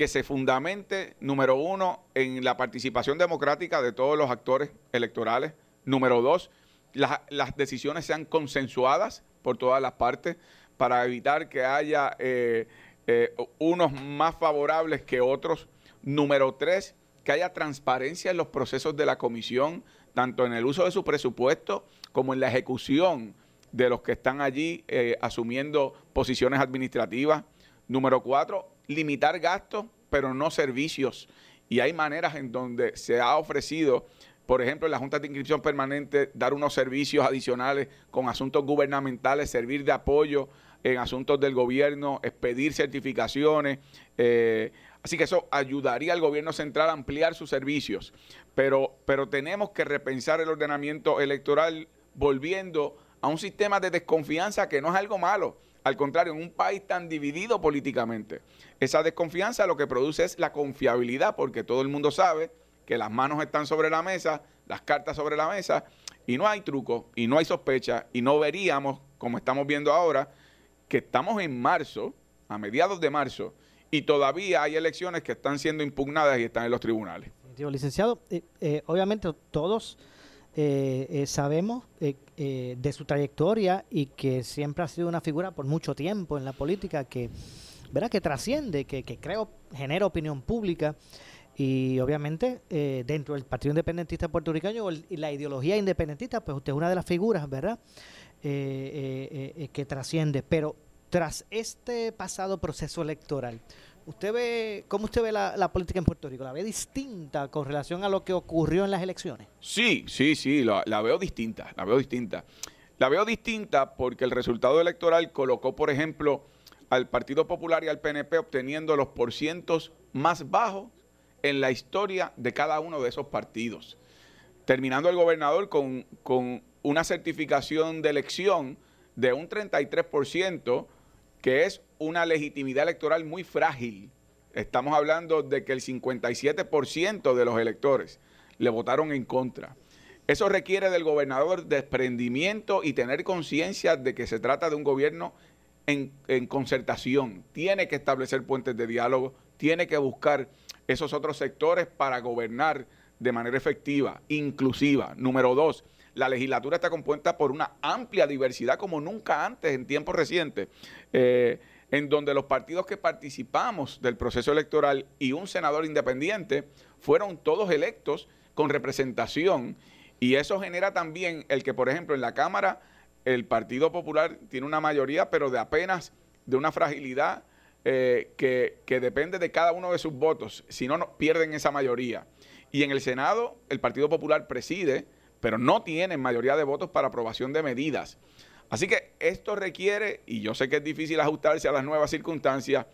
que se fundamente, número uno, en la participación democrática de todos los actores electorales. Número dos, la- las decisiones sean consensuadas por todas las partes para evitar que haya eh, eh, unos más favorables que otros. Número tres, que haya transparencia en los procesos de la comisión, tanto en el uso de su presupuesto como en la ejecución de los que están allí eh, asumiendo posiciones administrativas. Número cuatro, limitar gastos, pero no servicios. Y hay maneras en donde se ha ofrecido, por ejemplo, en la Junta de Inscripción Permanente, dar unos servicios adicionales con asuntos gubernamentales, servir de apoyo en asuntos del gobierno, expedir certificaciones. eh, así que eso ayudaría al gobierno central a ampliar sus servicios. Pero, pero tenemos que repensar el ordenamiento electoral volviendo a un sistema de desconfianza que no es algo malo. Al contrario, en un país tan dividido políticamente, esa desconfianza lo que produce es la confiabilidad, porque todo el mundo sabe que las manos están sobre la mesa, las cartas sobre la mesa, y no hay truco, y no hay sospecha, y no veríamos, como estamos viendo ahora, que estamos en marzo, a mediados de marzo, y todavía hay elecciones que están siendo impugnadas y están en los tribunales. Licenciado, eh, eh, obviamente todos eh, eh, sabemos eh, eh, de su trayectoria y que siempre ha sido una figura por mucho tiempo en la política que, ¿verdad? que trasciende, que, que creo genera opinión pública y obviamente eh, dentro del Partido Independentista puertorriqueño y la ideología independentista, pues usted es una de las figuras, ¿verdad? Eh, que trasciende. Pero tras este pasado proceso electoral, ¿usted ve, ¿cómo usted ve la, política en Puerto Rico? ¿La ve distinta con relación a lo que ocurrió en las elecciones? Sí, sí, sí, la, la veo distinta, la veo distinta. La veo distinta porque el resultado electoral colocó, por ejemplo, al Partido Popular y al PNP obteniendo los porcientos más bajos en la historia de cada uno de esos partidos. Terminando el gobernador con, con una certificación de elección de un 33%, que es una legitimidad electoral muy frágil. Estamos hablando de que el 57% de los electores le votaron en contra. Eso requiere del gobernador desprendimiento y tener conciencia de que se trata de un gobierno en, concertación. Tiene que establecer puentes de diálogo, tiene que buscar esos otros sectores para gobernar de manera efectiva, inclusiva. Número dos, la legislatura está compuesta por una amplia diversidad como nunca antes en tiempos recientes, eh, en donde los partidos que participamos del proceso electoral y un senador independiente fueron todos electos con representación y eso genera también el que, por ejemplo, en la Cámara el Partido Popular tiene una mayoría, pero de apenas de una fragilidad eh, que, que depende de cada uno de sus votos, si no, no pierden esa mayoría. Y en el Senado el Partido Popular preside, pero no tienen mayoría de votos para aprobación de medidas. Así que esto requiere, y yo sé que es difícil ajustarse a las nuevas circunstancias,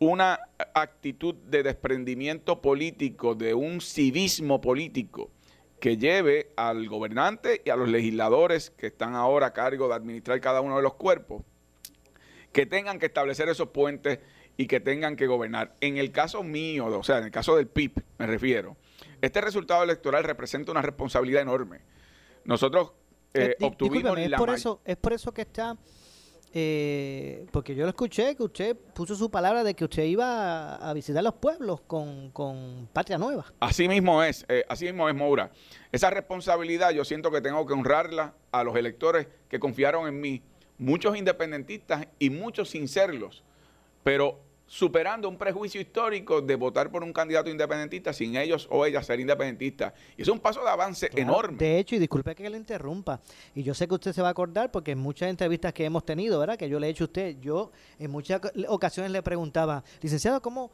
una actitud de desprendimiento político, de un civismo político que lleve al gobernante y a los legisladores que están ahora a cargo de administrar cada uno de los cuerpos, que tengan que establecer esos puentes y que tengan que gobernar. En el caso mío, o sea, en el caso del PIB, me refiero, este resultado electoral representa una responsabilidad enorme. Nosotros eh, Eh, obtuvimos es la por eso, es por eso que está, eh, porque yo lo escuché, que usted puso su palabra de que usted iba a, a visitar los pueblos con, con Patria Nueva. Así mismo es, eh, así mismo es, Moura. Esa responsabilidad yo siento que tengo que honrarla a los electores que confiaron en mí, muchos independentistas y muchos sin serlos, pero superando un prejuicio histórico de votar por un candidato independentista sin ellos o ellas ser independentistas. Y es un paso de avance enorme. De hecho, y disculpe que le interrumpa, y yo sé que usted se va a acordar porque en muchas entrevistas que hemos tenido, ¿verdad? Que yo le he hecho a usted, yo en muchas ocasiones le preguntaba, licenciado, ¿cómo,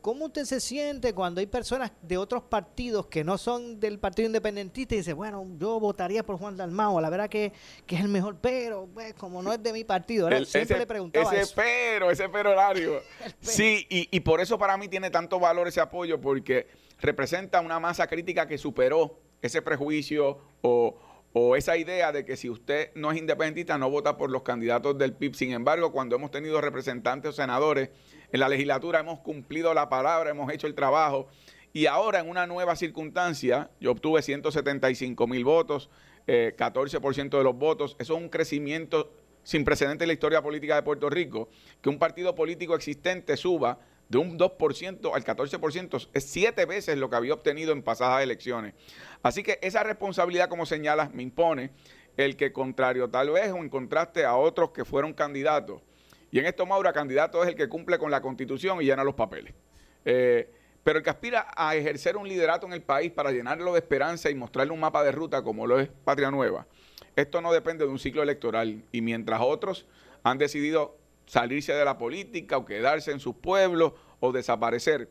¿cómo usted se siente cuando hay personas de otros partidos que no son del Partido Independentista y dice, bueno, yo votaría por Juan Dalmao, la verdad que, que es el mejor, pero pues, como no es de mi partido. El- Siempre ese, le preguntaba ese eso. pero, ese pero horario. Sí, y, y por eso para mí tiene tanto valor ese apoyo, porque representa una masa crítica que superó ese prejuicio o, o esa idea de que si usted no es independentista no vota por los candidatos del PIB. Sin embargo, cuando hemos tenido representantes o senadores en la legislatura, hemos cumplido la palabra, hemos hecho el trabajo. Y ahora en una nueva circunstancia, yo obtuve 175 mil votos, eh, 14% de los votos. Eso es un crecimiento sin precedente en la historia política de Puerto Rico. Que un partido político existente suba de un 2% al 14% es siete veces lo que había obtenido en pasadas elecciones. Así que esa responsabilidad, como señalas, me impone el que contrario tal vez o en contraste a otros que fueron candidatos. Y en esto, Maura, candidato es el que cumple con la constitución y llena los papeles. Eh, pero el que aspira a ejercer un liderato en el país para llenarlo de esperanza y mostrarle un mapa de ruta como lo es Patria Nueva, esto no depende de un ciclo electoral. Y mientras otros han decidido salirse de la política o quedarse en sus pueblos o desaparecer,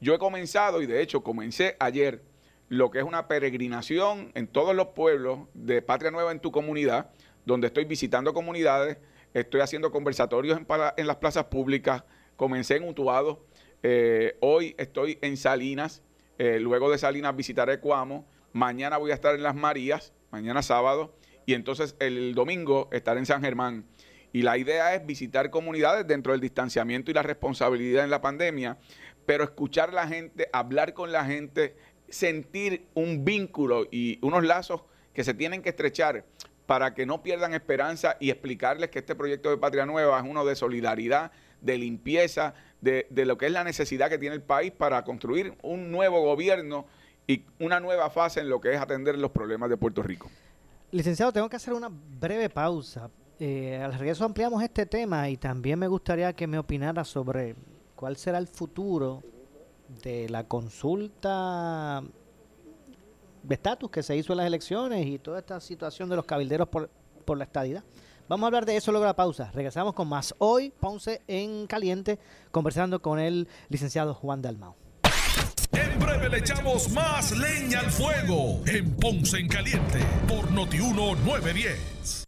yo he comenzado, y de hecho comencé ayer, lo que es una peregrinación en todos los pueblos de Patria Nueva en tu comunidad, donde estoy visitando comunidades, estoy haciendo conversatorios en, las plazas públicas, comencé en Utuado, eh, hoy estoy en Salinas, eh, luego de Salinas visitaré Cuamo, mañana voy a estar en Las Marías, mañana sábado, y entonces el domingo estaré en San Germán. Y la idea es visitar comunidades dentro del distanciamiento y la responsabilidad en la pandemia, pero escuchar a la gente, hablar con la gente, sentir un vínculo y unos lazos que se tienen que estrechar para que no pierdan esperanza y explicarles que este proyecto de Patria Nueva es uno de solidaridad, de limpieza, de, de lo que es la necesidad que tiene el país para construir un nuevo gobierno y una nueva fase en lo que es atender los problemas de Puerto Rico. Licenciado, tengo que hacer una breve pausa. Eh, al regreso ampliamos este tema y también me gustaría que me opinara sobre cuál será el futuro de la consulta estatus que se hizo en las elecciones y toda esta situación de los cabilderos por, por la estadidad. Vamos a hablar de eso luego de la pausa. Regresamos con más hoy, Ponce en Caliente, conversando con el licenciado Juan Dalmao. En breve le echamos más leña al fuego en Ponce en Caliente por Notiuno 910.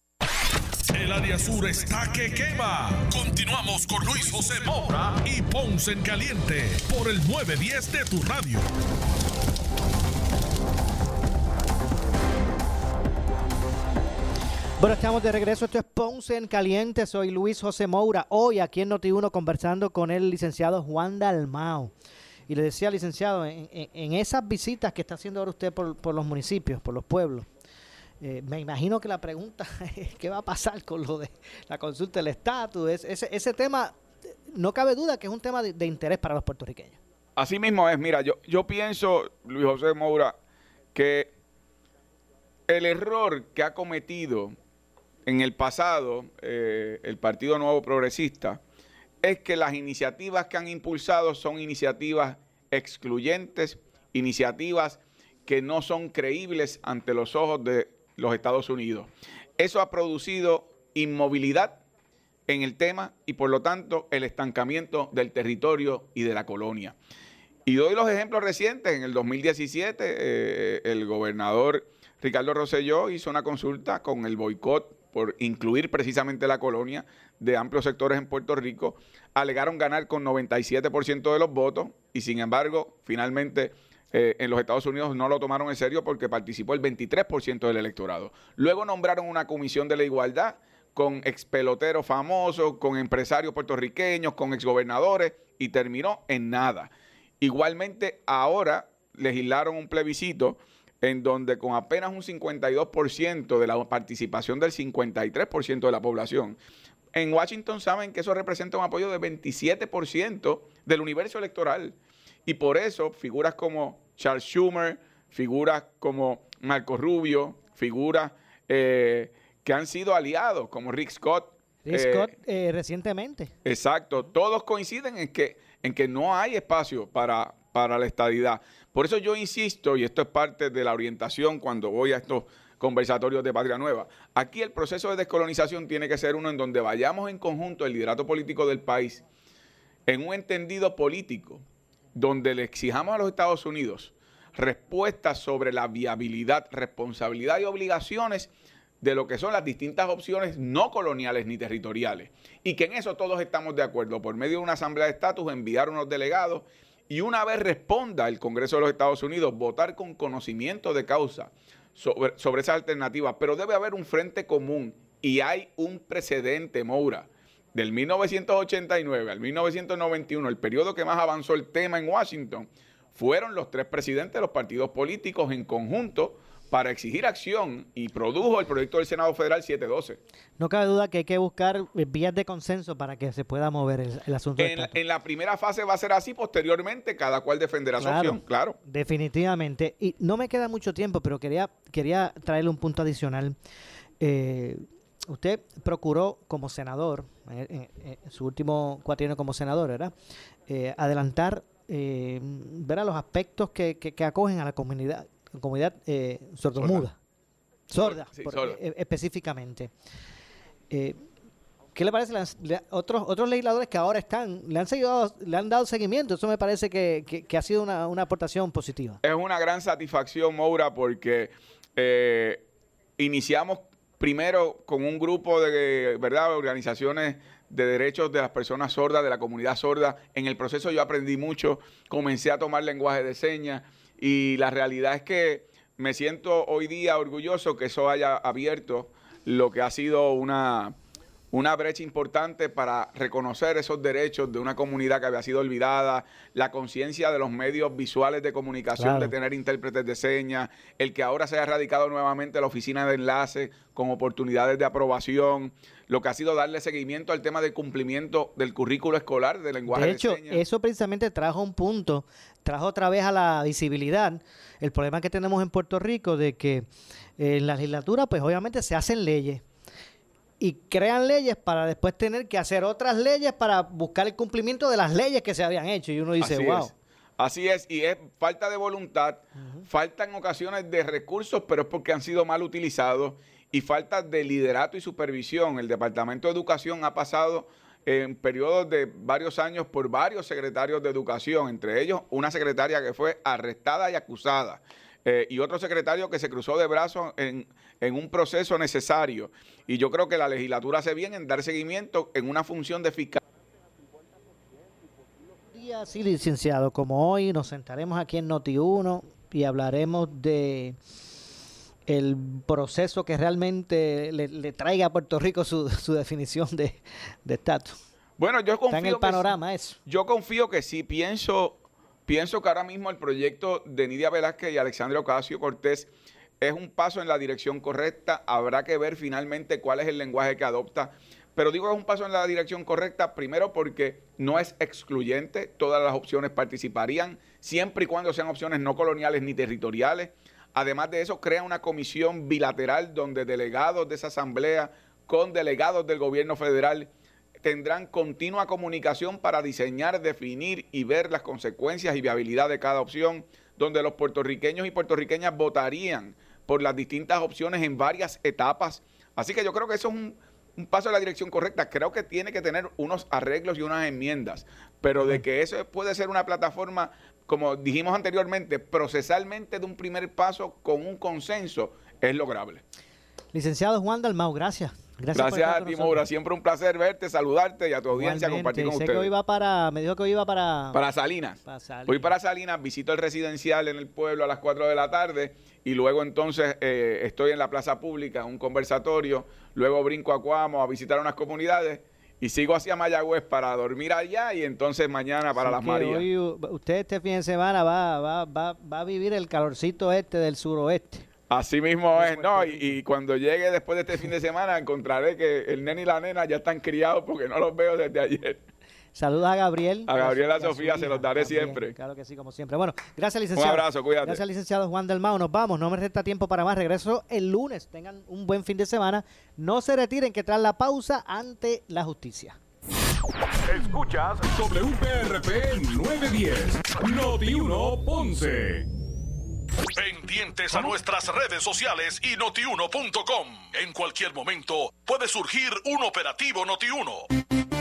El área sur está que quema. Continuamos con Luis José Moura y Ponce en Caliente por el 910 de tu radio. Bueno, estamos de regreso. Esto es Ponce en Caliente. Soy Luis José Moura. Hoy aquí en Noti1 conversando con el licenciado Juan Dalmao. Y le decía, licenciado, en, esas visitas que está haciendo ahora usted por los municipios, por los pueblos, eh, me imagino que la pregunta es qué va a pasar con lo de la consulta del estatus. Es- ese, tema, no cabe duda que es un tema de, interés para los puertorriqueños. Así mismo es, mira, yo, yo pienso, Luis José Moura, que el error que ha cometido en el pasado eh, el Partido Nuevo Progresista es que las iniciativas que han impulsado son iniciativas excluyentes, iniciativas que no son creíbles ante los ojos de los Estados Unidos. Eso ha producido inmovilidad en el tema y por lo tanto el estancamiento del territorio y de la colonia. Y doy los ejemplos recientes. En el 2017, eh, el gobernador Ricardo Rosselló hizo una consulta con el boicot por incluir precisamente la colonia de amplios sectores en Puerto Rico. Alegaron ganar con 97% de los votos y sin embargo, finalmente eh, en los Estados Unidos no lo tomaron en serio porque participó el 23% del electorado. Luego nombraron una comisión de la igualdad con expeloteros famosos, con empresarios puertorriqueños, con exgobernadores y terminó en nada. Igualmente, ahora legislaron un plebiscito en donde con apenas un 52% de la participación del 53% de la población, en Washington saben que eso representa un apoyo de 27% del universo electoral. Y por eso figuras como Charles Schumer, figuras como Marco Rubio, figuras eh, que han sido aliados como Rick Scott. Rick eh, Scott, eh, recientemente. Exacto, todos coinciden en que, en que no hay espacio para, para la estadidad. Por eso yo insisto, y esto es parte de la orientación cuando voy a estos conversatorios de Patria Nueva, aquí el proceso de descolonización tiene que ser uno en donde vayamos en conjunto el liderato político del país en un entendido político donde le exijamos a los Estados Unidos respuestas sobre la viabilidad, responsabilidad y obligaciones de lo que son las distintas opciones no coloniales ni territoriales. Y que en eso todos estamos de acuerdo. Por medio de una asamblea de estatus, enviar unos delegados y una vez responda el Congreso de los Estados Unidos, votar con conocimiento de causa sobre, sobre esas alternativas. Pero debe haber un frente común y hay un precedente, Moura. Del 1989 al 1991, el periodo que más avanzó el tema en Washington, fueron los tres presidentes de los partidos políticos en conjunto para exigir acción y produjo el proyecto del Senado Federal 712. No cabe duda que hay que buscar eh, vías de consenso para que se pueda mover el, el asunto. En, en la primera fase va a ser así, posteriormente cada cual defenderá su opción, claro. Definitivamente. Y no me queda mucho tiempo, pero quería, quería traerle un punto adicional. Eh, usted procuró como senador, en, en- en su último cuatrienio como senador, ¿verdad? Eh, adelantar eh, ¿verdad? los aspectos que, que- que acogen a la comunidad, comunidad eh, sordomuda. Sorda, Sí, por- sorda. eh, específicamente. Eh, ¿Qué le parece? Le otros, otros legisladores que ahora están, le han, seguido, le han dado seguimiento. Eso me parece que, que- que ha sido una, una aportación positiva. Es una gran satisfacción, Moura, porque eh, iniciamos primero con un grupo de, ¿verdad?, organizaciones de derechos de las personas sordas, de la comunidad sorda. En el proceso yo aprendí mucho, comencé a tomar lenguaje de señas y la realidad es que me siento hoy día orgulloso que eso haya abierto lo que ha sido una, una brecha importante para reconocer esos derechos de una comunidad que había sido olvidada, la conciencia de los medios visuales de comunicación, Claro. de tener intérpretes de señas, el que ahora se haya radicado nuevamente la oficina de enlace con oportunidades de aprobación, lo que ha sido darle seguimiento al tema del cumplimiento del currículo escolar de lenguaje De de, hecho, señas. eso precisamente trajo un punto, trajo otra vez a la visibilidad el problema que tenemos en Puerto Rico de que en la legislatura, pues obviamente se hacen leyes y crean leyes para después tener que hacer otras leyes para buscar el cumplimiento de las leyes que se habían hecho. Y uno dice, Así wow. es. Así es, y es falta de voluntad, falta en ocasiones de recursos, pero es porque han sido mal utilizados, y falta de liderato y supervisión. El Departamento de Educación ha pasado en periodos de varios años por varios secretarios de educación, entre ellos una secretaria que fue arrestada y acusada. Eh, y otro secretario que se cruzó de brazos en, en un proceso necesario. Y yo creo que la legislatura hace bien en dar seguimiento en una función de fiscal. día, sí, licenciado, como hoy nos sentaremos aquí en Noti1 y hablaremos de el proceso que realmente le, le traiga a Puerto Rico su, su definición de de estatus. Bueno, yo confío Está en el panorama eso. Yo confío que sí. Pienso, pienso que ahora mismo el proyecto de Nidia Velázquez y Alexandre Ocasio Cortés es un paso en la dirección correcta. Habrá que ver finalmente cuál es el lenguaje que adopta. Pero digo que es un paso en la dirección correcta, primero porque no es excluyente, todas las opciones participarían, siempre y cuando sean opciones no coloniales ni territoriales. Además de eso, crea una comisión bilateral donde delegados de esa asamblea con delegados del gobierno federal tendrán continua comunicación para diseñar, definir y ver las consecuencias y viabilidad de cada opción, donde los puertorriqueños y puertorriqueñas votarían por las distintas opciones en varias etapas. Así que yo creo que eso es un, un paso en la dirección correcta. Creo que tiene que tener unos arreglos y unas enmiendas, pero de que eso puede ser una plataforma, como dijimos anteriormente, procesalmente de un primer paso con un consenso, es lograble. Licenciado Juan Dalmau, gracias. Gracias, Gracias, a ti. Maura. Siempre un placer verte, saludarte y a tu audiencia Igualmente, compartir con sé ustedes. que hoy va para, me dijo que hoy iba para... Para Salinas. Para Salinas. Voy para Salinas, visito el residencial en el pueblo a las 4 de la tarde y luego entonces eh, estoy en la plaza pública, un conversatorio, luego brinco a Cuamo a visitar unas comunidades y sigo hacia Mayagüez para dormir allá y entonces mañana para Así las Marías. hoy, uh, usted este fin de semana va, va, va, va a vivir el calorcito este del suroeste. Así mismo es, ¿no? Y, y cuando llegue después de este fin de semana encontraré que el nene y la nena ya están criados porque no los veo desde ayer. Saludos a Gabriel. A Gabriela y su Sofía se los daré siempre. Claro que sí, como siempre. Bueno, gracias, licenciado. Un abrazo, cuídate. Gracias, licenciado Juan del Mao. Nos vamos, no me resta tiempo para más. Regreso el lunes. Tengan un buen fin de semana. No se retiren, que tras la pausa ante la justicia. Escuchas WPRP 910, Noti 1 Ponce. Pendientes a nuestras redes sociales y notiuno.com. En cualquier momento puede surgir un operativo Noti 1.